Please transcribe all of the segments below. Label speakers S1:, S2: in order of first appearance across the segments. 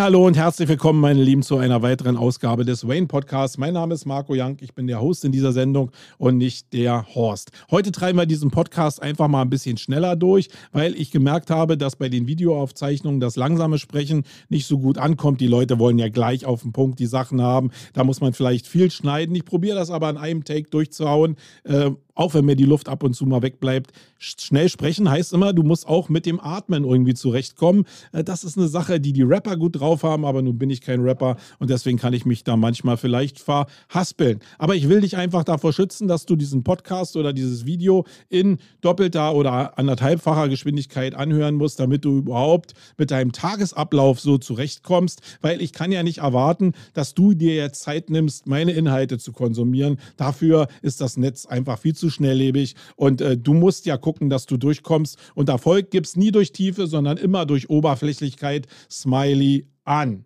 S1: Hallo und herzlich willkommen, meine Lieben, zu einer weiteren Ausgabe des Wayne Podcasts. Mein Name ist Marco Young, ich bin der Host in dieser Sendung und nicht der Horst. Heute treiben wir diesen Podcast einfach mal ein bisschen schneller durch, weil ich gemerkt habe, dass bei den Videoaufzeichnungen das langsame Sprechen nicht so gut ankommt. Die Leute wollen ja gleich auf den Punkt die Sachen haben. Da muss man vielleicht viel schneiden. Ich probiere das aber an einem Take durchzuhauen. Äh, auch wenn mir die Luft ab und zu mal wegbleibt. Schnell sprechen heißt immer, du musst auch mit dem Atmen irgendwie zurechtkommen. Äh, das ist eine Sache, die die Rapper gut drauf haben, aber nun bin ich kein Rapper und deswegen kann ich mich da manchmal vielleicht verhaspeln. Aber ich will dich einfach davor schützen, dass du diesen Podcast oder dieses Video in doppelter oder anderthalbfacher Geschwindigkeit anhören musst, damit du überhaupt mit deinem Tagesablauf so zurechtkommst, weil ich kann ja nicht erwarten, dass du dir jetzt Zeit nimmst, meine Inhalte zu konsumieren. Dafür ist das Netz einfach viel zu schnelllebig und äh, du musst ja gucken, dass du durchkommst. Und Erfolg gibt es nie durch Tiefe, sondern immer durch Oberflächlichkeit. Smiley an.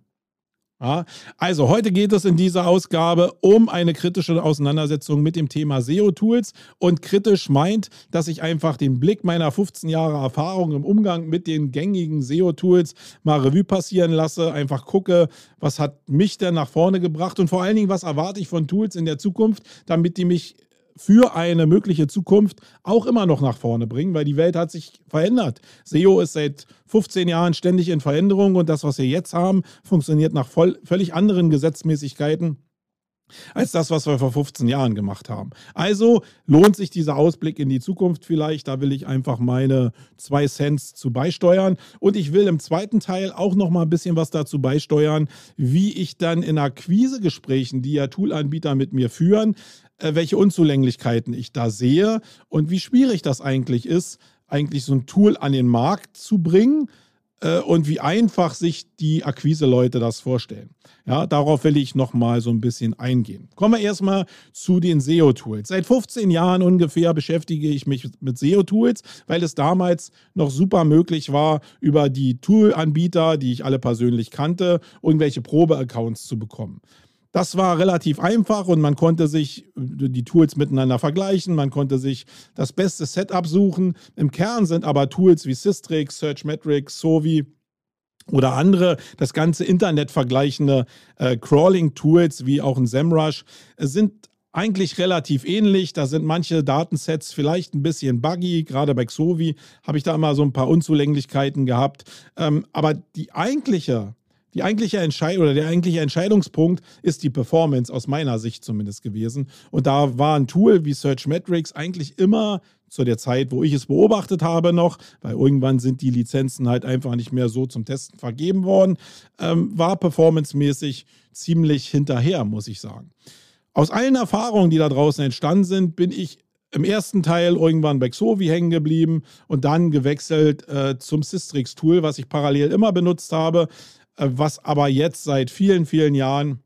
S1: Ja, also heute geht es in dieser Ausgabe um eine kritische Auseinandersetzung mit dem Thema SEO-Tools und kritisch meint, dass ich einfach den Blick meiner 15 Jahre Erfahrung im Umgang mit den gängigen SEO-Tools mal Revue passieren lasse, einfach gucke, was hat mich denn nach vorne gebracht und vor allen Dingen, was erwarte ich von Tools in der Zukunft, damit die mich für eine mögliche Zukunft auch immer noch nach vorne bringen, weil die Welt hat sich verändert. SEO ist seit 15 Jahren ständig in Veränderung und das, was wir jetzt haben, funktioniert nach voll, völlig anderen Gesetzmäßigkeiten als das, was wir vor 15 Jahren gemacht haben. Also lohnt sich dieser Ausblick in die Zukunft vielleicht. Da will ich einfach meine zwei Cents zu beisteuern. Und ich will im zweiten Teil auch noch mal ein bisschen was dazu beisteuern, wie ich dann in Akquisegesprächen, die ja Toolanbieter mit mir führen, welche Unzulänglichkeiten ich da sehe und wie schwierig das eigentlich ist, eigentlich so ein Tool an den Markt zu bringen äh, und wie einfach sich die Akquise-Leute das vorstellen. Ja, darauf will ich nochmal so ein bisschen eingehen. Kommen wir erstmal zu den SEO-Tools. Seit 15 Jahren ungefähr beschäftige ich mich mit SEO-Tools, weil es damals noch super möglich war, über die Tool-Anbieter, die ich alle persönlich kannte, irgendwelche Probe-Accounts zu bekommen. Das war relativ einfach und man konnte sich die Tools miteinander vergleichen, man konnte sich das beste Setup suchen. Im Kern sind aber Tools wie Systrix, Searchmetrics, Sovi oder andere das ganze Internet vergleichende äh, Crawling-Tools wie auch ein SEMrush äh, sind eigentlich relativ ähnlich. Da sind manche Datensets vielleicht ein bisschen buggy. Gerade bei Xovi habe ich da immer so ein paar Unzulänglichkeiten gehabt. Ähm, aber die eigentliche die eigentliche Entscheidung oder der eigentliche Entscheidungspunkt ist die Performance aus meiner Sicht zumindest gewesen. Und da war ein Tool wie Searchmetrics eigentlich immer zu der Zeit, wo ich es beobachtet habe, noch, weil irgendwann sind die Lizenzen halt einfach nicht mehr so zum Testen vergeben worden, ähm, war performancemäßig ziemlich hinterher, muss ich sagen. Aus allen Erfahrungen, die da draußen entstanden sind, bin ich im ersten Teil irgendwann bei Xovi hängen geblieben und dann gewechselt äh, zum Systrix-Tool, was ich parallel immer benutzt habe. Äh, was aber jetzt seit vielen, vielen Jahren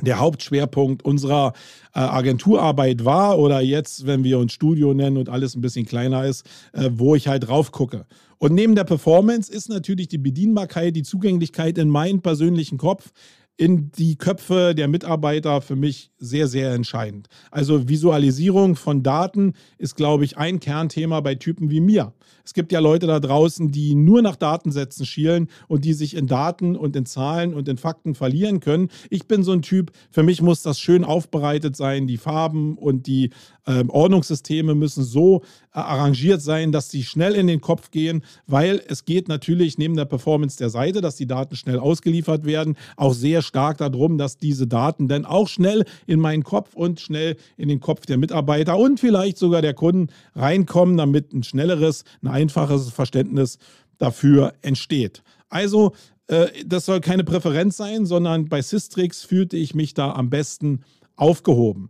S1: der Hauptschwerpunkt unserer äh, Agenturarbeit war oder jetzt, wenn wir uns Studio nennen und alles ein bisschen kleiner ist, äh, wo ich halt drauf gucke. Und neben der Performance ist natürlich die Bedienbarkeit, die Zugänglichkeit in meinen persönlichen Kopf in die Köpfe der Mitarbeiter für mich sehr, sehr entscheidend. Also Visualisierung von Daten ist, glaube ich, ein Kernthema bei Typen wie mir. Es gibt ja Leute da draußen, die nur nach Datensätzen schielen und die sich in Daten und in Zahlen und in Fakten verlieren können. Ich bin so ein Typ, für mich muss das schön aufbereitet sein. Die Farben und die äh, Ordnungssysteme müssen so arrangiert sein, dass sie schnell in den Kopf gehen, weil es geht natürlich neben der Performance der Seite, dass die Daten schnell ausgeliefert werden, auch sehr stark darum, dass diese Daten dann auch schnell in meinen Kopf und schnell in den Kopf der Mitarbeiter und vielleicht sogar der Kunden reinkommen, damit ein schnelleres, ein einfaches Verständnis dafür entsteht. Also äh, das soll keine Präferenz sein, sondern bei Systrix fühlte ich mich da am besten aufgehoben.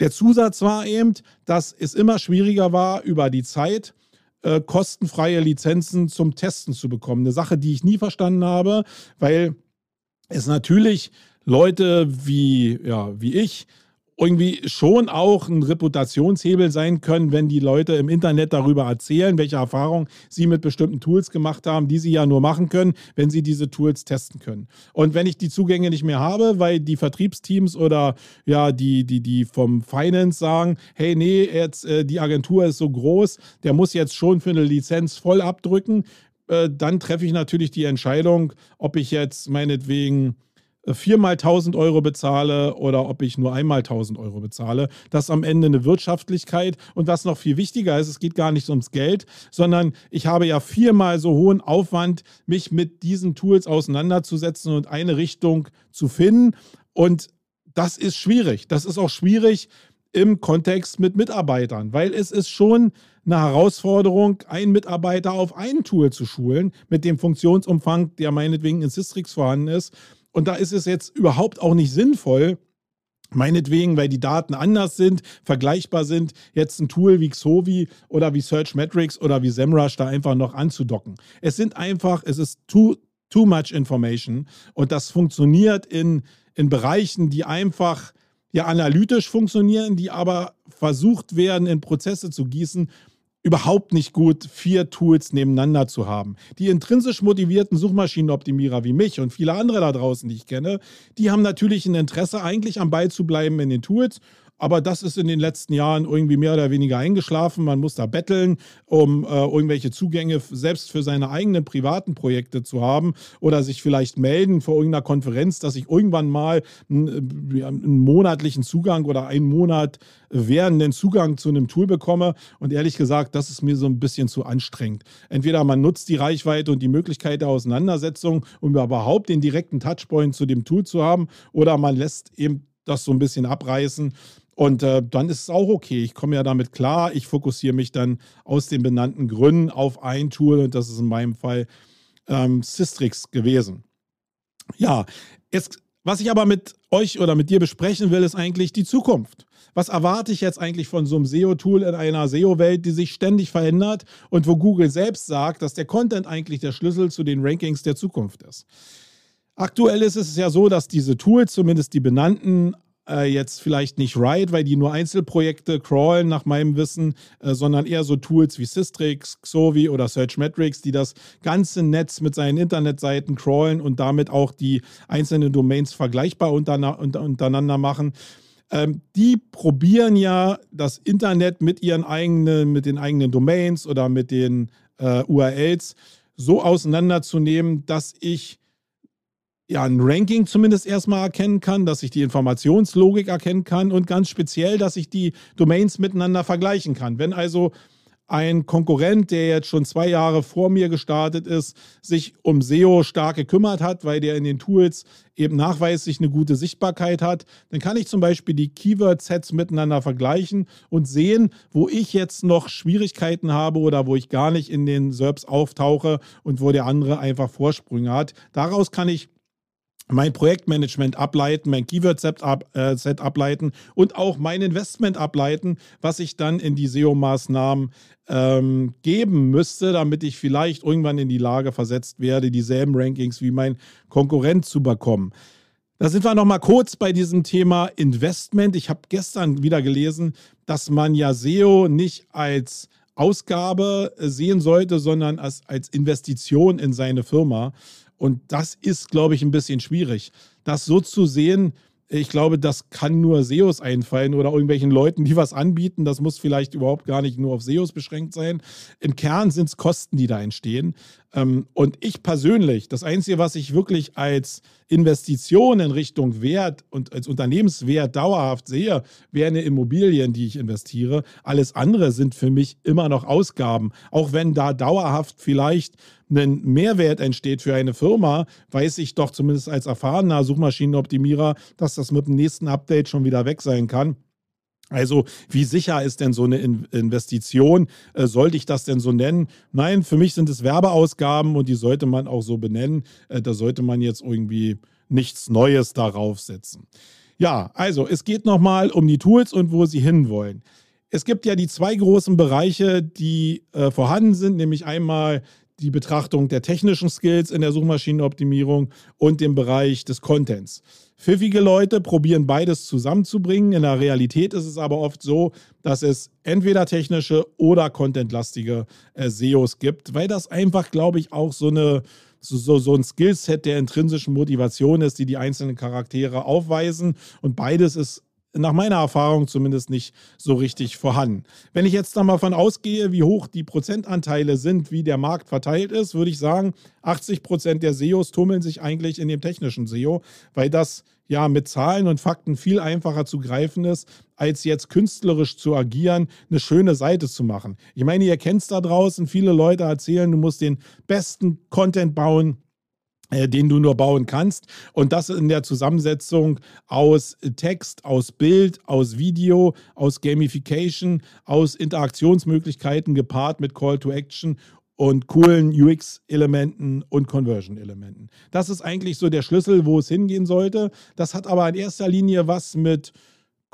S1: Der Zusatz war eben, dass es immer schwieriger war, über die Zeit äh, kostenfreie Lizenzen zum Testen zu bekommen. Eine Sache, die ich nie verstanden habe, weil es natürlich Leute wie, ja, wie ich irgendwie schon auch ein Reputationshebel sein können, wenn die Leute im Internet darüber erzählen, welche Erfahrungen sie mit bestimmten Tools gemacht haben, die sie ja nur machen können, wenn sie diese Tools testen können. Und wenn ich die Zugänge nicht mehr habe, weil die Vertriebsteams oder ja die die die vom Finance sagen, hey nee, jetzt äh, die Agentur ist so groß, der muss jetzt schon für eine Lizenz voll abdrücken, äh, dann treffe ich natürlich die Entscheidung, ob ich jetzt meinetwegen viermal 1000 Euro bezahle oder ob ich nur einmal 1000 Euro bezahle. Das ist am Ende eine Wirtschaftlichkeit. Und was noch viel wichtiger ist, es geht gar nicht ums Geld, sondern ich habe ja viermal so hohen Aufwand, mich mit diesen Tools auseinanderzusetzen und eine Richtung zu finden. Und das ist schwierig. Das ist auch schwierig im Kontext mit Mitarbeitern, weil es ist schon eine Herausforderung, einen Mitarbeiter auf ein Tool zu schulen mit dem Funktionsumfang, der meinetwegen in Systrix vorhanden ist. Und da ist es jetzt überhaupt auch nicht sinnvoll, Meinetwegen, weil die Daten anders sind, vergleichbar sind, jetzt ein Tool wie Xovi oder wie Searchmetrics oder wie SEMrush da einfach noch anzudocken. Es sind einfach, es ist too, too much information und das funktioniert in, in Bereichen, die einfach ja analytisch funktionieren, die aber versucht werden, in Prozesse zu gießen überhaupt nicht gut, vier Tools nebeneinander zu haben. Die intrinsisch motivierten Suchmaschinenoptimierer wie mich und viele andere da draußen, die ich kenne, die haben natürlich ein Interesse, eigentlich am Ball zu bleiben in den Tools aber das ist in den letzten Jahren irgendwie mehr oder weniger eingeschlafen. Man muss da betteln, um äh, irgendwelche Zugänge selbst für seine eigenen privaten Projekte zu haben oder sich vielleicht melden vor irgendeiner Konferenz, dass ich irgendwann mal einen, äh, einen monatlichen Zugang oder einen Monat währenden Zugang zu einem Tool bekomme. Und ehrlich gesagt, das ist mir so ein bisschen zu anstrengend. Entweder man nutzt die Reichweite und die Möglichkeit der Auseinandersetzung, um überhaupt den direkten Touchpoint zu dem Tool zu haben, oder man lässt eben das so ein bisschen abreißen und äh, dann ist es auch okay. Ich komme ja damit klar. Ich fokussiere mich dann aus den benannten Gründen auf ein Tool und das ist in meinem Fall ähm, Systrix gewesen. Ja, jetzt, was ich aber mit euch oder mit dir besprechen will, ist eigentlich die Zukunft. Was erwarte ich jetzt eigentlich von so einem SEO-Tool in einer SEO-Welt, die sich ständig verändert und wo Google selbst sagt, dass der Content eigentlich der Schlüssel zu den Rankings der Zukunft ist? Aktuell ist es ja so, dass diese Tools, zumindest die benannten, äh, jetzt vielleicht nicht Riot, weil die nur Einzelprojekte crawlen, nach meinem Wissen, äh, sondern eher so Tools wie Systrix, Xovi oder Searchmetrics, die das ganze Netz mit seinen Internetseiten crawlen und damit auch die einzelnen Domains vergleichbar untereinander machen. Ähm, die probieren ja das Internet mit ihren eigenen, mit den eigenen Domains oder mit den äh, URLs so auseinanderzunehmen, dass ich ja, ein Ranking zumindest erstmal erkennen kann, dass ich die Informationslogik erkennen kann und ganz speziell, dass ich die Domains miteinander vergleichen kann. Wenn also ein Konkurrent, der jetzt schon zwei Jahre vor mir gestartet ist, sich um SEO stark gekümmert hat, weil der in den Tools eben nachweislich eine gute Sichtbarkeit hat, dann kann ich zum Beispiel die Keyword-Sets miteinander vergleichen und sehen, wo ich jetzt noch Schwierigkeiten habe oder wo ich gar nicht in den SERPs auftauche und wo der andere einfach Vorsprünge hat. Daraus kann ich mein Projektmanagement ableiten, mein Keyword-Set ab, äh, ableiten und auch mein Investment ableiten, was ich dann in die SEO-Maßnahmen ähm, geben müsste, damit ich vielleicht irgendwann in die Lage versetzt werde, dieselben Rankings wie mein Konkurrent zu bekommen. Da sind wir nochmal kurz bei diesem Thema Investment. Ich habe gestern wieder gelesen, dass man ja SEO nicht als Ausgabe sehen sollte, sondern als, als Investition in seine Firma. Und das ist, glaube ich, ein bisschen schwierig. Das so zu sehen, ich glaube, das kann nur SEOs einfallen oder irgendwelchen Leuten, die was anbieten. Das muss vielleicht überhaupt gar nicht nur auf SEOs beschränkt sein. Im Kern sind es Kosten, die da entstehen. Ähm, und ich persönlich, das Einzige, was ich wirklich als Investition in Richtung Wert und als Unternehmenswert dauerhaft sehe, wären Immobilien, die ich investiere. Alles andere sind für mich immer noch Ausgaben. Auch wenn da dauerhaft vielleicht ein Mehrwert entsteht für eine Firma, weiß ich doch zumindest als erfahrener Suchmaschinenoptimierer, dass das mit dem nächsten Update schon wieder weg sein kann. Also wie sicher ist denn so eine Investition? Äh, sollte ich das denn so nennen? Nein, für mich sind es Werbeausgaben und die sollte man auch so benennen. Äh, da sollte man jetzt irgendwie nichts Neues darauf setzen. Ja, also es geht nochmal um die Tools und wo sie hinwollen. Es gibt ja die zwei großen Bereiche, die äh, vorhanden sind, nämlich einmal die Betrachtung der technischen Skills in der Suchmaschinenoptimierung und dem Bereich des Contents. Pfiffige Leute probieren beides zusammenzubringen. In der Realität ist es aber oft so, dass es entweder technische oder contentlastige äh, SEOs gibt, weil das einfach, glaube ich, auch so, eine, so, so, ein Skillset der intrinsischen Motivation ist, die die einzelnen Charaktere aufweisen. Und beides ist nach meiner Erfahrung zumindest nicht so richtig vorhanden. Wenn ich jetzt mal davon ausgehe, wie hoch die Prozentanteile sind, wie der Markt verteilt ist, würde ich sagen, 80 Prozent der SEOs tummeln sich eigentlich in dem technischen SEO, weil das ja mit Zahlen und Fakten viel einfacher zu greifen ist, als jetzt künstlerisch zu agieren, eine schöne Seite zu machen. Ich meine, ihr kennt es da draußen, viele Leute erzählen, du musst den besten Content bauen, den du nur bauen kannst. Und das in der Zusammensetzung aus Text, aus Bild, aus Video, aus Gamification, aus Interaktionsmöglichkeiten gepaart mit Call to Action und coolen UX-Elementen und Conversion-Elementen. Das ist eigentlich so der Schlüssel, wo es hingehen sollte. Das hat aber in erster Linie was mit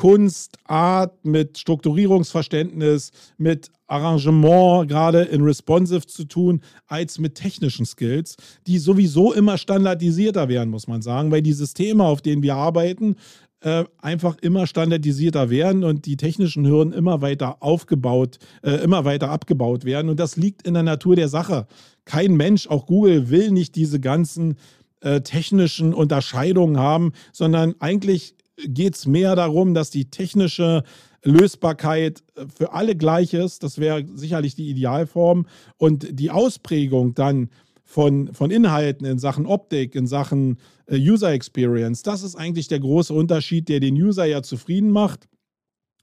S1: Kunst, Art, mit Strukturierungsverständnis, mit Arrangement, gerade in Responsive zu tun, als mit technischen Skills, die sowieso immer standardisierter werden, muss man sagen, weil die Systeme, auf denen wir arbeiten, äh, einfach immer standardisierter werden und die technischen Hürden immer weiter aufgebaut, äh, immer weiter abgebaut werden. Und das liegt in der Natur der Sache. Kein Mensch, auch Google, will nicht diese ganzen äh, technischen Unterscheidungen haben, sondern eigentlich geht es mehr darum, dass die technische Lösbarkeit für alle gleich ist. Das wäre sicherlich die Idealform. Und die Ausprägung dann von, von Inhalten in Sachen Optik, in Sachen äh, User Experience, das ist eigentlich der große Unterschied, der den User ja zufrieden macht.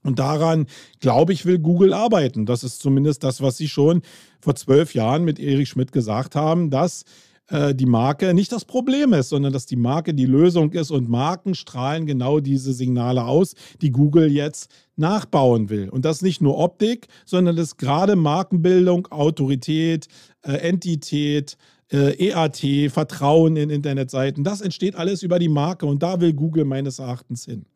S1: Und daran, glaube ich, will Google arbeiten. Das ist zumindest das, was sie schon vor zwölf Jahren mit Erich Schmidt gesagt haben, dass äh, die Marke nicht das Problem ist, sondern dass die Marke die Lösung ist und Marken strahlen genau diese Signale aus, die Google jetzt nachbauen will. Und das nicht nur Optik, sondern das gerade Markenbildung, Autorität, äh, Entität, äh, EAT, Vertrauen in Internetseiten. Das entsteht alles über die Marke und da will Google meines Erachtens hin.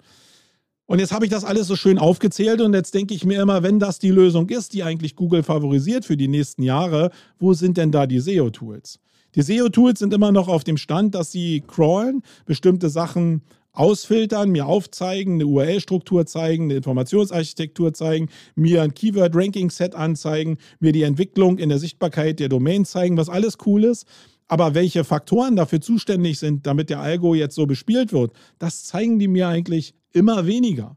S1: Und jetzt habe ich das alles so schön aufgezählt und jetzt denke ich mir immer, wenn das die Lösung ist, die eigentlich Google favorisiert für die nächsten Jahre, wo sind denn da die SEO-Tools? Die SEO-Tools sind immer noch auf dem Stand, dass sie crawlen, bestimmte Sachen ausfiltern, mir aufzeigen, eine URL-Struktur zeigen, eine Informationsarchitektur zeigen, mir ein Keyword-Ranking-Set anzeigen, mir die Entwicklung in der Sichtbarkeit der Domain zeigen, was alles cool ist. Aber welche Faktoren dafür zuständig sind, damit der Algo jetzt so bespielt wird, das zeigen die mir eigentlich immer weniger.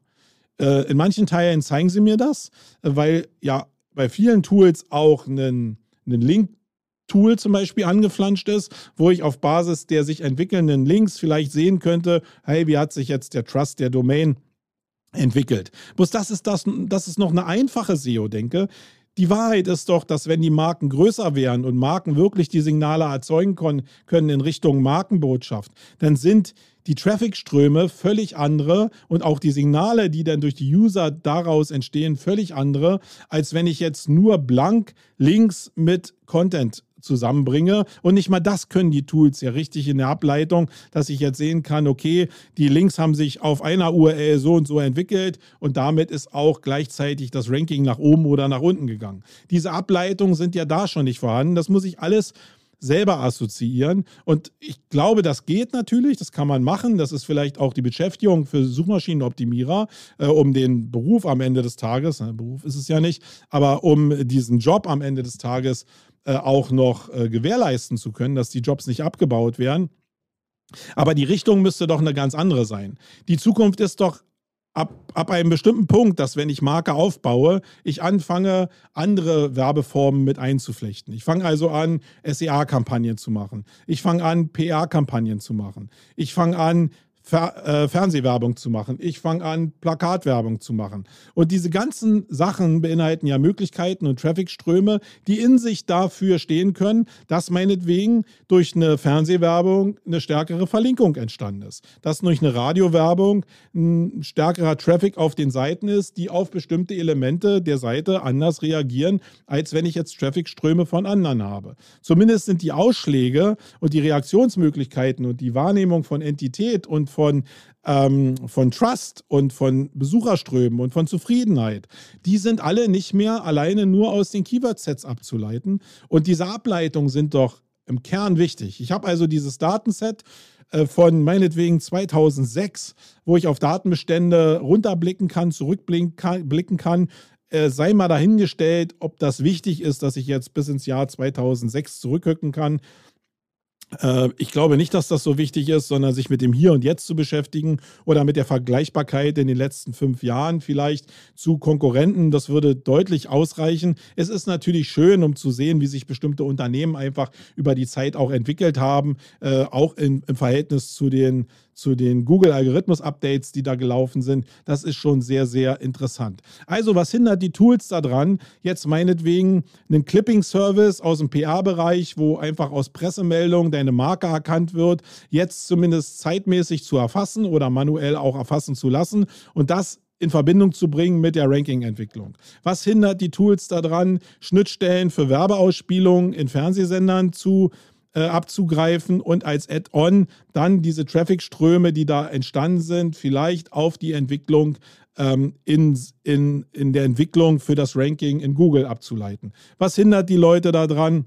S1: Äh, in manchen Teilen zeigen sie mir das, weil ja bei vielen Tools auch einen, einen Link Tool zum Beispiel angeflanscht ist, wo ich auf Basis der sich entwickelnden Links vielleicht sehen könnte, hey, wie hat sich jetzt der Trust der Domain entwickelt. Bloß das ist, das, das ist noch eine einfache SEO-Denke. Die Wahrheit ist doch, dass wenn die Marken größer wären und Marken wirklich die Signale erzeugen können in Richtung Markenbotschaft, dann sind die Traffic-Ströme völlig andere und auch die Signale, die dann durch die User daraus entstehen, völlig andere, als wenn ich jetzt nur blank Links mit Content zusammenbringe. Und nicht mal das können die Tools ja richtig in der Ableitung, dass ich jetzt sehen kann, okay, die Links haben sich auf einer URL so und so entwickelt und damit ist auch gleichzeitig das Ranking nach oben oder nach unten gegangen. Diese Ableitungen sind ja da schon nicht vorhanden. Das muss ich alles selber assoziieren. Und ich glaube, das geht natürlich, das kann man machen. Das ist vielleicht auch die Beschäftigung für Suchmaschinenoptimierer, äh, um den Beruf am Ende des Tages, na, Beruf ist es ja nicht, aber um diesen Job am Ende des Tages auch noch äh, gewährleisten zu können, dass die Jobs nicht abgebaut werden. Aber die Richtung müsste doch eine ganz andere sein. Die Zukunft ist doch ab, ab einem bestimmten Punkt, dass wenn ich Marke aufbaue, ich anfange, andere Werbeformen mit einzuflechten. Ich fange also an, SEA-Kampagnen zu machen. Ich fange an, PR-Kampagnen zu machen. Ich fange an, Fer äh, Fernsehwerbung zu machen. Ich fange an, Plakatwerbung zu machen. Und diese ganzen Sachen beinhalten ja Möglichkeiten und Trafficströme, die in sich dafür stehen können, dass meinetwegen durch eine Fernsehwerbung eine stärkere Verlinkung entstanden ist. Dass durch eine Radiowerbung ein stärkerer Traffic auf den Seiten ist, die auf bestimmte Elemente der Seite anders reagieren, als wenn ich jetzt Trafficströme von anderen habe. Zumindest sind die Ausschläge und die Reaktionsmöglichkeiten und die Wahrnehmung von Entität und von, ähm, von Trust und von Besucherströmen und von Zufriedenheit, die sind alle nicht mehr alleine nur aus den Keyword-Sets abzuleiten. Und diese Ableitungen sind doch im Kern wichtig. Ich habe also dieses Datenset äh, von meinetwegen 2006, wo ich auf Datenbestände runterblicken kann, zurückblicken kann, äh, sei mal dahingestellt, ob das wichtig ist, dass ich jetzt bis ins Jahr 2006 zurückrücken kann ich glaube nicht, dass das so wichtig ist, sondern sich mit dem Hier und Jetzt zu beschäftigen oder mit der Vergleichbarkeit in den letzten fünf Jahren vielleicht zu Konkurrenten. Das würde deutlich ausreichen. Es ist natürlich schön, um zu sehen, wie sich bestimmte Unternehmen einfach über die Zeit auch entwickelt haben, äh, auch im Verhältnis zu den zu den Google-Algorithmus-Updates, die da gelaufen sind. Das ist schon sehr, sehr interessant. Also, was hindert die Tools daran, jetzt meinetwegen einen Clipping-Service aus dem PR-Bereich, wo einfach aus Pressemeldungen deine Marke erkannt wird, jetzt zumindest zeitmäßig zu erfassen oder manuell auch erfassen zu lassen und das in Verbindung zu bringen mit der Ranking-Entwicklung. Was hindert die Tools daran, Schnittstellen für Werbeausspielungen in Fernsehsendern zu äh, abzugreifen und als Add-on dann diese Traffic-Ströme, die da entstanden sind, vielleicht auf die Entwicklung ähm, in, in, in der Entwicklung für das Ranking in Google abzuleiten. Was hindert die Leute daran?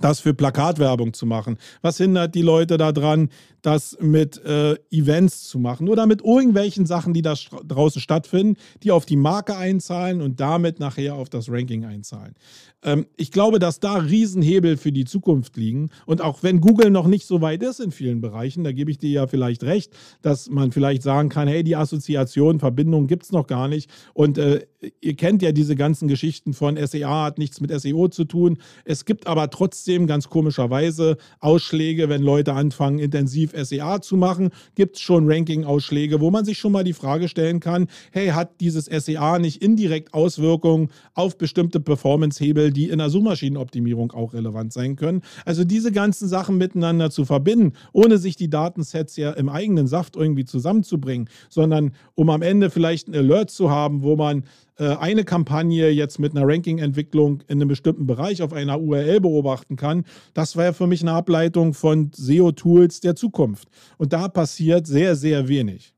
S1: Das für Plakatwerbung zu machen? Was hindert die Leute daran, das mit äh, Events zu machen oder mit irgendwelchen Sachen, die da draußen stattfinden, die auf die Marke einzahlen und damit nachher auf das Ranking einzahlen? Ähm, ich glaube, dass da Riesenhebel für die Zukunft liegen. Und auch wenn Google noch nicht so weit ist in vielen Bereichen, da gebe ich dir ja vielleicht recht, dass man vielleicht sagen kann, hey, die Assoziation, Verbindung gibt es noch gar nicht. Und äh, ihr kennt ja diese ganzen Geschichten von SEA hat nichts mit SEO zu tun. Es gibt aber trotzdem ganz komischerweise Ausschläge, wenn Leute anfangen, intensiv SEA zu machen, gibt es schon Ranking-Ausschläge, wo man sich schon mal die Frage stellen kann, hey, hat dieses SEA nicht indirekt Auswirkungen auf bestimmte Performance-Hebel, die in der Suchmaschinenoptimierung auch relevant sein können? Also diese ganzen Sachen miteinander zu verbinden, ohne sich die Datensets ja im eigenen Saft irgendwie zusammenzubringen, sondern um am Ende vielleicht einen Alert zu haben, wo man eine Kampagne jetzt mit einer Ranking-Entwicklung in einem bestimmten Bereich auf einer URL beobachten kann, das wäre für mich eine Ableitung von SEO-Tools der Zukunft. Und da passiert sehr, sehr wenig.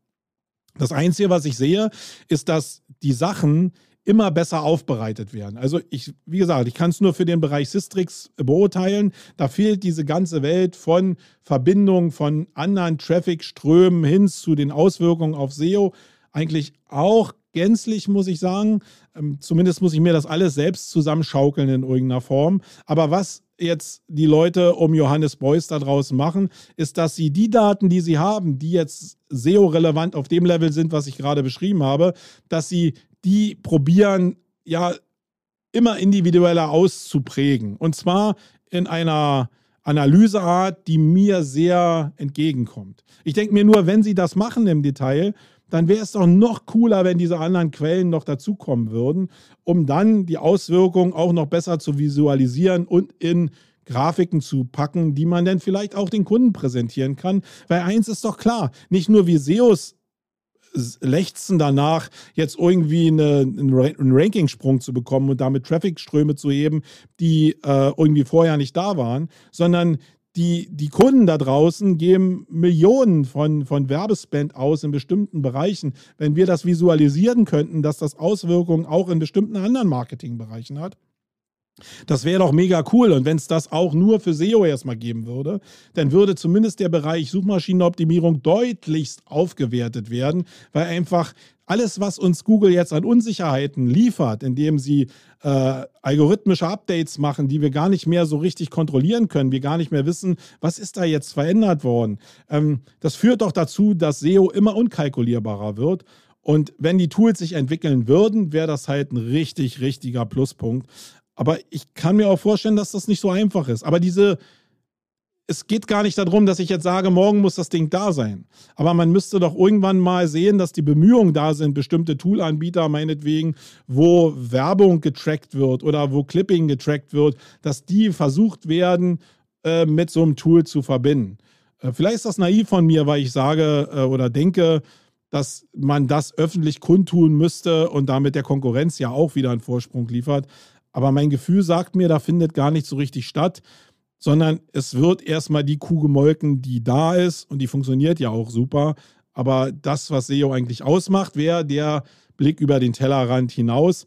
S1: Das Einzige, was ich sehe, ist, dass die Sachen immer besser aufbereitet werden. Also ich, wie gesagt, ich kann es nur für den Bereich Systrix beurteilen. Da fehlt diese ganze Welt von Verbindung von anderen Traffic-Strömen hin zu den Auswirkungen auf SEO eigentlich auch gänzlich, muss ich sagen. Ähm, zumindest muss ich mir das alles selbst zusammenschaukeln in irgendeiner Form. Aber was jetzt die Leute um Johannes Beuys da draußen machen, ist, dass sie die Daten, die sie haben, die jetzt SEO-relevant auf dem Level sind, was ich gerade beschrieben habe, dass sie die probieren, ja, immer individueller auszuprägen. Und zwar in einer Analyseart, die mir sehr entgegenkommt. Ich denke mir nur, wenn sie das machen im Detail, dann wäre es doch noch cooler, wenn diese anderen Quellen noch dazukommen würden, um dann die Auswirkungen auch noch besser zu visualisieren und in Grafiken zu packen, die man dann vielleicht auch den Kunden präsentieren kann. Weil eins ist doch klar, nicht nur wir SEOs lechzen danach, jetzt irgendwie eine, einen Rankingsprung zu bekommen und damit Trafficströme zu heben, die äh, irgendwie vorher nicht da waren, sondern die, die Kunden da draußen geben Millionen von, von Werbespend aus in bestimmten Bereichen. Wenn wir das visualisieren könnten, dass das Auswirkungen auch in bestimmten anderen Marketingbereichen hat, das wäre doch mega cool. Und wenn es das auch nur für SEO erstmal geben würde, dann würde zumindest der Bereich Suchmaschinenoptimierung deutlichst aufgewertet werden, weil einfach alles, was uns Google jetzt an Unsicherheiten liefert, indem sie äh, algorithmische Updates machen, die wir gar nicht mehr so richtig kontrollieren können, wir gar nicht mehr wissen, was ist da jetzt verändert worden, ähm, das führt doch dazu, dass SEO immer unkalkulierbarer wird. Und wenn die Tools sich entwickeln würden, wäre das halt ein richtig, richtiger Pluspunkt. Aber ich kann mir auch vorstellen, dass das nicht so einfach ist. Aber diese, es geht gar nicht darum, dass ich jetzt sage, morgen muss das Ding da sein. Aber man müsste doch irgendwann mal sehen, dass die Bemühungen da sind, bestimmte Toolanbieter meinetwegen, wo Werbung getrackt wird oder wo Clipping getrackt wird, dass die versucht werden, äh, mit so einem Tool zu verbinden. Äh, vielleicht ist das naiv von mir, weil ich sage äh, oder denke, dass man das öffentlich kundtun müsste und damit der Konkurrenz ja auch wieder einen Vorsprung liefert. Aber mein Gefühl sagt mir, da findet gar nicht so richtig statt, sondern es wird erstmal die Kuh gemolken, die da ist und die funktioniert ja auch super. Aber das, was SEO eigentlich ausmacht, wäre der Blick über den Tellerrand hinaus.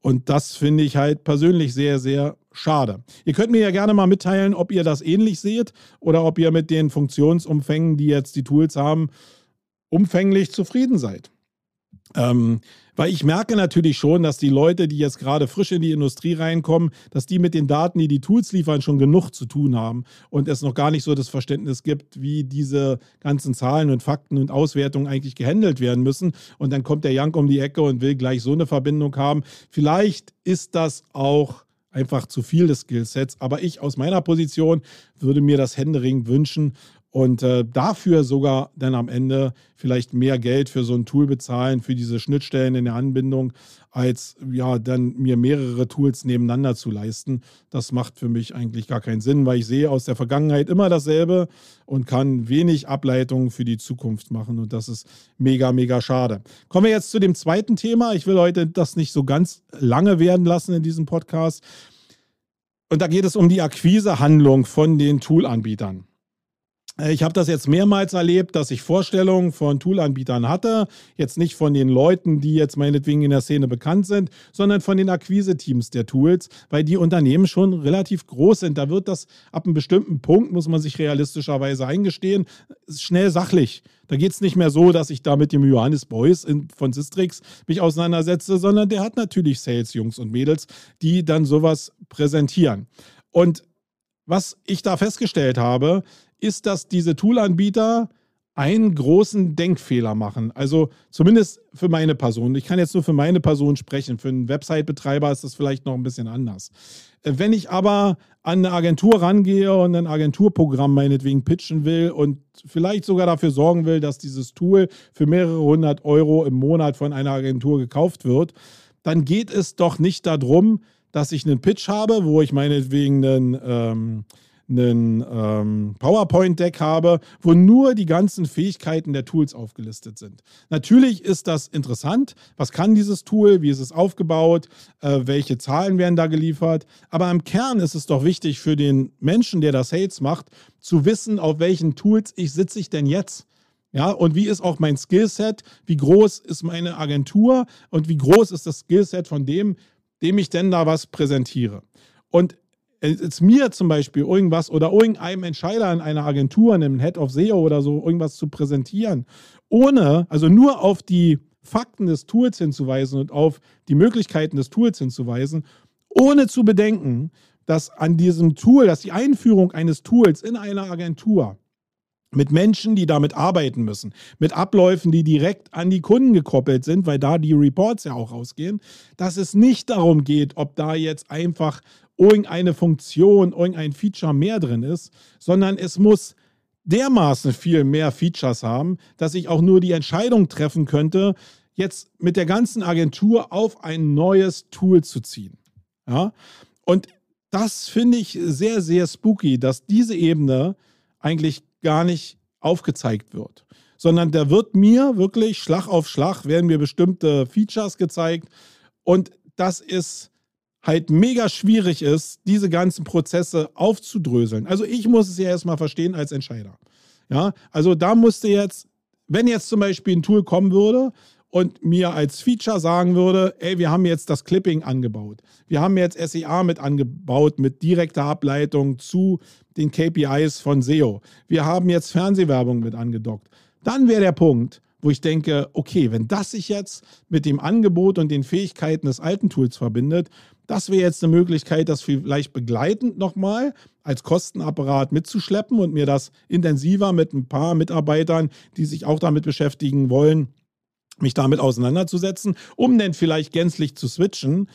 S1: Und das finde ich halt persönlich sehr, sehr schade. Ihr könnt mir ja gerne mal mitteilen, ob ihr das ähnlich seht oder ob ihr mit den Funktionsumfängen, die jetzt die Tools haben, umfänglich zufrieden seid. Ähm, weil ich merke natürlich schon, dass die Leute, die jetzt gerade frisch in die Industrie reinkommen, dass die mit den Daten, die die Tools liefern, schon genug zu tun haben und es noch gar nicht so das Verständnis gibt, wie diese ganzen Zahlen und Fakten und Auswertungen eigentlich gehandelt werden müssen. Und dann kommt der Jank um die Ecke und will gleich so eine Verbindung haben. Vielleicht ist das auch einfach zu viel des Skillsets, aber ich aus meiner Position würde mir das Händering wünschen und äh, dafür sogar dann am Ende vielleicht mehr Geld für so ein Tool bezahlen, für diese Schnittstellen in der Anbindung, als ja dann mir mehrere Tools nebeneinander zu leisten. Das macht für mich eigentlich gar keinen Sinn, weil ich sehe aus der Vergangenheit immer dasselbe und kann wenig Ableitungen für die Zukunft machen. Und das ist mega, mega schade. Kommen wir jetzt zu dem zweiten Thema. Ich will heute das nicht so ganz lange werden lassen in diesem Podcast. Und da geht es um die Akquisehandlung von den Toolanbietern. Äh, ich habe das jetzt mehrmals erlebt, dass ich Vorstellungen von Toolanbietern hatte. Jetzt nicht von den Leuten, die jetzt meinetwegen in der Szene bekannt sind, sondern von den Akquise-Teams der Tools, weil die Unternehmen schon relativ groß sind. Da wird das ab einem bestimmten Punkt, muss man sich realistischerweise eingestehen, schnell sachlich. Da geht es nicht mehr so, dass ich da mit dem Johannes Beuys von Sistrix mich auseinandersetze, sondern der hat natürlich Sales-Jungs und Mädels, die dann sowas präsentieren. Und was ich da festgestellt habe, ist, dass diese Toolanbieter einen großen Denkfehler machen. Also zumindest für meine Person. Ich kann jetzt nur für meine Person sprechen. Für einen Website-Betreiber ist das vielleicht noch ein bisschen anders. Äh, wenn ich aber an eine Agentur rangehe und ein Agenturprogramm meinetwegen pitchen will und vielleicht sogar dafür sorgen will, dass dieses Tool für mehrere hundert Euro im Monat von einer Agentur gekauft wird, dann geht es doch nicht darum, dass ich einen Pitch habe, wo ich meinetwegen einen ähm, einen ähm, PowerPoint-Deck habe, wo nur die ganzen Fähigkeiten der Tools aufgelistet sind. Natürlich ist das interessant. Was kann dieses Tool? Wie ist es aufgebaut? Äh, welche Zahlen werden da geliefert? Aber im Kern ist es doch wichtig für den Menschen, der das Sales macht, zu wissen, auf welchen Tools ich sitze ich denn jetzt. Ja, und wie ist auch mein Skillset? Wie groß ist meine Agentur? Und wie groß ist das Skillset von dem, dem ich denn da was präsentiere? Und jetzt mir zum Beispiel irgendwas oder irgendeinem Entscheider in einer Agentur, einem Head of SEO oder so, irgendwas zu präsentieren, ohne, also nur auf die Fakten des Tools hinzuweisen und auf die Möglichkeiten des Tools hinzuweisen, ohne zu bedenken, dass an diesem Tool, dass die Einführung eines Tools in einer Agentur mit Menschen, die damit arbeiten müssen, mit Abläufen, die direkt an die Kunden gekoppelt sind, weil da die Reports ja auch rausgehen, dass es nicht darum geht, ob da jetzt einfach irgendeine Funktion, irgendein Feature mehr drin ist, sondern es muss dermaßen viel mehr Features haben, dass ich auch nur die Entscheidung treffen könnte, jetzt mit der ganzen Agentur auf ein neues Tool zu ziehen. Ja? Und das finde ich sehr, sehr spooky, dass diese Ebene eigentlich gar nicht aufgezeigt wird, sondern da wird mir wirklich Schlag auf Schlag werden mir bestimmte Features gezeigt und das ist halt mega schwierig ist, diese ganzen Prozesse aufzudröseln. Also ich muss es ja erstmal verstehen als Entscheider. Ja, also da musste jetzt, wenn jetzt zum Beispiel ein Tool kommen würde und mir als Feature sagen würde, ey, wir haben jetzt das Clipping angebaut. Wir haben jetzt SEA mit angebaut mit direkter Ableitung zu den KPIs von SEO. Wir haben jetzt Fernsehwerbung mit angedockt. Dann wäre der Punkt, wo ich denke, okay, wenn das sich jetzt mit dem Angebot und den Fähigkeiten des alten Tools verbindet, das wäre jetzt eine Möglichkeit, das vielleicht begleitend nochmal als Kostenapparat mitzuschleppen und mir das intensiver mit ein paar Mitarbeitern, die sich auch damit beschäftigen wollen, mich damit auseinanderzusetzen, um dann vielleicht gänzlich zu switchen.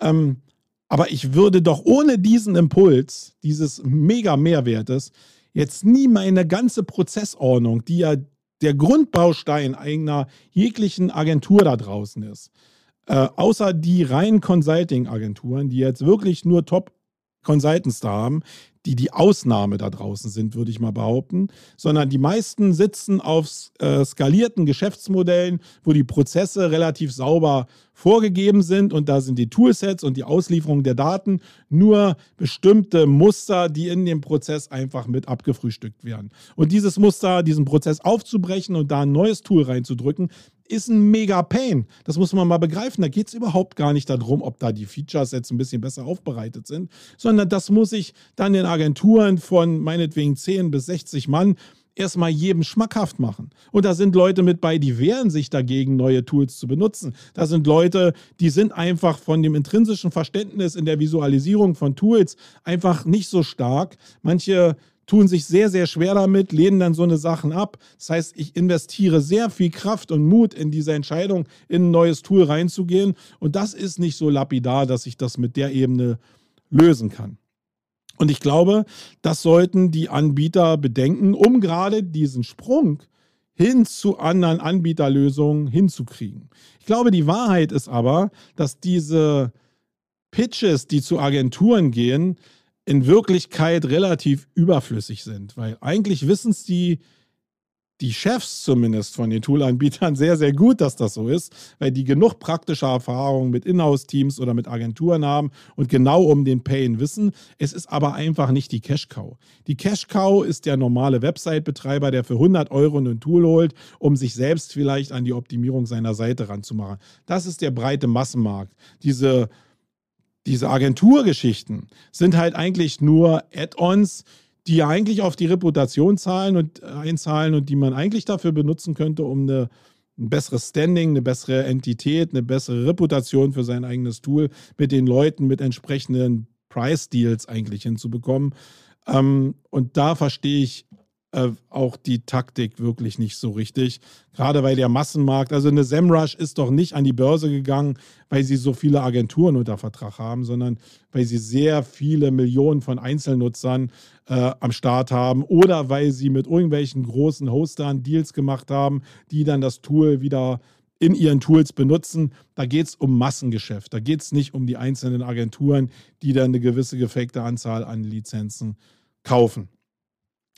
S1: Ähm, aber ich würde doch ohne diesen Impuls, dieses mega Mehrwertes, jetzt nie meine ganze Prozessordnung, die ja der Grundbaustein einer jeglichen Agentur da draußen ist, äh, außer die reinen Consulting-Agenturen, die jetzt wirklich nur Top-Consultants da haben, die die Ausnahme da draußen sind, würde ich mal behaupten, sondern die meisten sitzen auf äh, skalierten Geschäftsmodellen, wo die Prozesse relativ sauber vorgegeben sind und da sind die Toolsets und die Auslieferung der Daten nur bestimmte Muster, die in dem Prozess einfach mit abgefrühstückt werden. Und dieses Muster, diesen Prozess aufzubrechen und da ein neues Tool reinzudrücken, ist ein mega Pain. Das muss man mal begreifen. Da geht es überhaupt gar nicht darum, ob da die Features jetzt ein bisschen besser aufbereitet sind, sondern das muss ich dann den Agenturen von meinetwegen 10 bis 60 Mann erstmal jedem schmackhaft machen. Und da sind Leute mit bei, die wehren sich dagegen, neue Tools zu benutzen. Da sind Leute, die sind einfach von dem intrinsischen Verständnis in der Visualisierung von Tools einfach nicht so stark. Manche tun sich sehr, sehr schwer damit, lehnen dann so eine Sachen ab. Das heißt, ich investiere sehr viel Kraft und Mut in diese Entscheidung, in ein neues Tool reinzugehen. Und das ist nicht so lapidar, dass ich das mit der Ebene lösen kann. Und ich glaube, das sollten die Anbieter bedenken, um gerade diesen Sprung hin zu anderen Anbieterlösungen hinzukriegen. Ich glaube, die Wahrheit ist aber, dass diese Pitches, die zu Agenturen gehen, in Wirklichkeit relativ überflüssig sind, weil eigentlich wissen es die, die Chefs zumindest von den Toolanbietern sehr, sehr gut, dass das so ist, weil die genug praktische Erfahrung mit Inhouse-Teams oder mit Agenturen haben und genau um den Pain wissen. Es ist aber einfach nicht die Cash-Cow. Die Cash-Cow ist der normale Website-Betreiber, der für 100 Euro ein Tool holt, um sich selbst vielleicht an die Optimierung seiner Seite ranzumachen. Das ist der breite Massenmarkt. Diese diese Agenturgeschichten sind halt eigentlich nur Add-ons, die eigentlich auf die Reputation zahlen und einzahlen und die man eigentlich dafür benutzen könnte, um eine, ein besseres Standing, eine bessere Entität, eine bessere Reputation für sein eigenes Tool mit den Leuten mit entsprechenden Price-Deals eigentlich hinzubekommen. Ähm, und da verstehe ich äh, auch die Taktik wirklich nicht so richtig. Gerade weil der Massenmarkt, also eine Semrush ist doch nicht an die Börse gegangen, weil sie so viele Agenturen unter Vertrag haben, sondern weil sie sehr viele Millionen von Einzelnutzern äh, am Start haben oder weil sie mit irgendwelchen großen Hostern Deals gemacht haben, die dann das Tool wieder in ihren Tools benutzen. Da geht es um Massengeschäft. Da geht es nicht um die einzelnen Agenturen, die dann eine gewisse gefakte Anzahl an Lizenzen kaufen.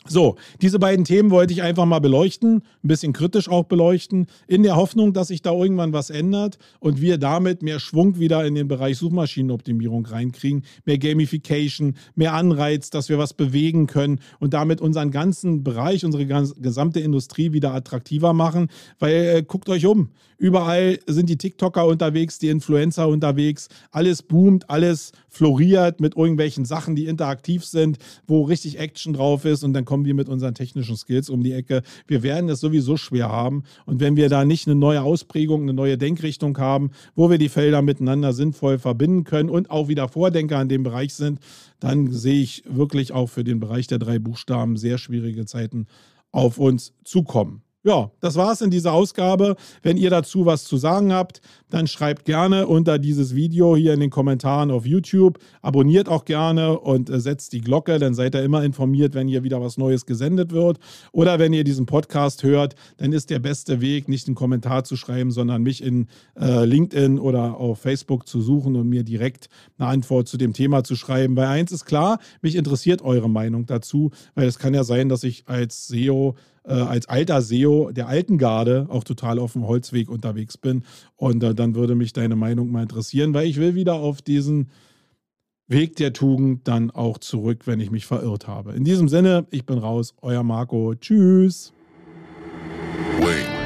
S1: So, diese beiden Themen wollte ich einfach mal beleuchten, ein bisschen kritisch auch beleuchten, in der Hoffnung, dass sich da irgendwann was ändert und wir damit mehr Schwung wieder in den Bereich Suchmaschinenoptimierung reinkriegen, mehr Gamification, mehr Anreiz, dass wir was bewegen können und damit unseren ganzen Bereich, unsere gesamte Industrie wieder attraktiver machen, weil äh, guckt euch um, überall sind die TikToker unterwegs, die Influencer unterwegs, alles boomt, alles floriert mit irgendwelchen Sachen, die interaktiv sind, wo richtig Action drauf ist und dann kommen wir mit unseren technischen Skills um die Ecke. Wir werden es sowieso schwer haben. Und wenn wir da nicht eine neue Ausprägung, eine neue Denkrichtung haben, wo wir die Felder miteinander sinnvoll verbinden können und auch wieder Vordenker in dem Bereich sind, dann sehe ich wirklich auch für den Bereich der drei Buchstaben sehr schwierige Zeiten auf uns zukommen. Ja, das war's in dieser Ausgabe. Wenn ihr dazu was zu sagen habt, dann schreibt gerne unter dieses Video hier in den Kommentaren auf YouTube. Abonniert auch gerne und äh, setzt die Glocke, dann seid ihr immer informiert, wenn hier wieder was Neues gesendet wird. Oder wenn ihr diesen Podcast hört, dann ist der beste Weg, nicht einen Kommentar zu schreiben, sondern mich in äh, LinkedIn oder auf Facebook zu suchen und mir direkt eine Antwort zu dem Thema zu schreiben. Weil eins ist klar, mich interessiert eure Meinung dazu, weil es kann ja sein, dass ich als SEO äh, als alter SEO der alten Garde auch total auf dem Holzweg unterwegs bin. Und äh, dann würde mich deine Meinung mal interessieren, weil ich will wieder auf diesen Weg der Tugend dann auch zurück, wenn ich mich verirrt habe. In diesem Sinne, ich bin raus, euer Marco. Tschüss. Wait.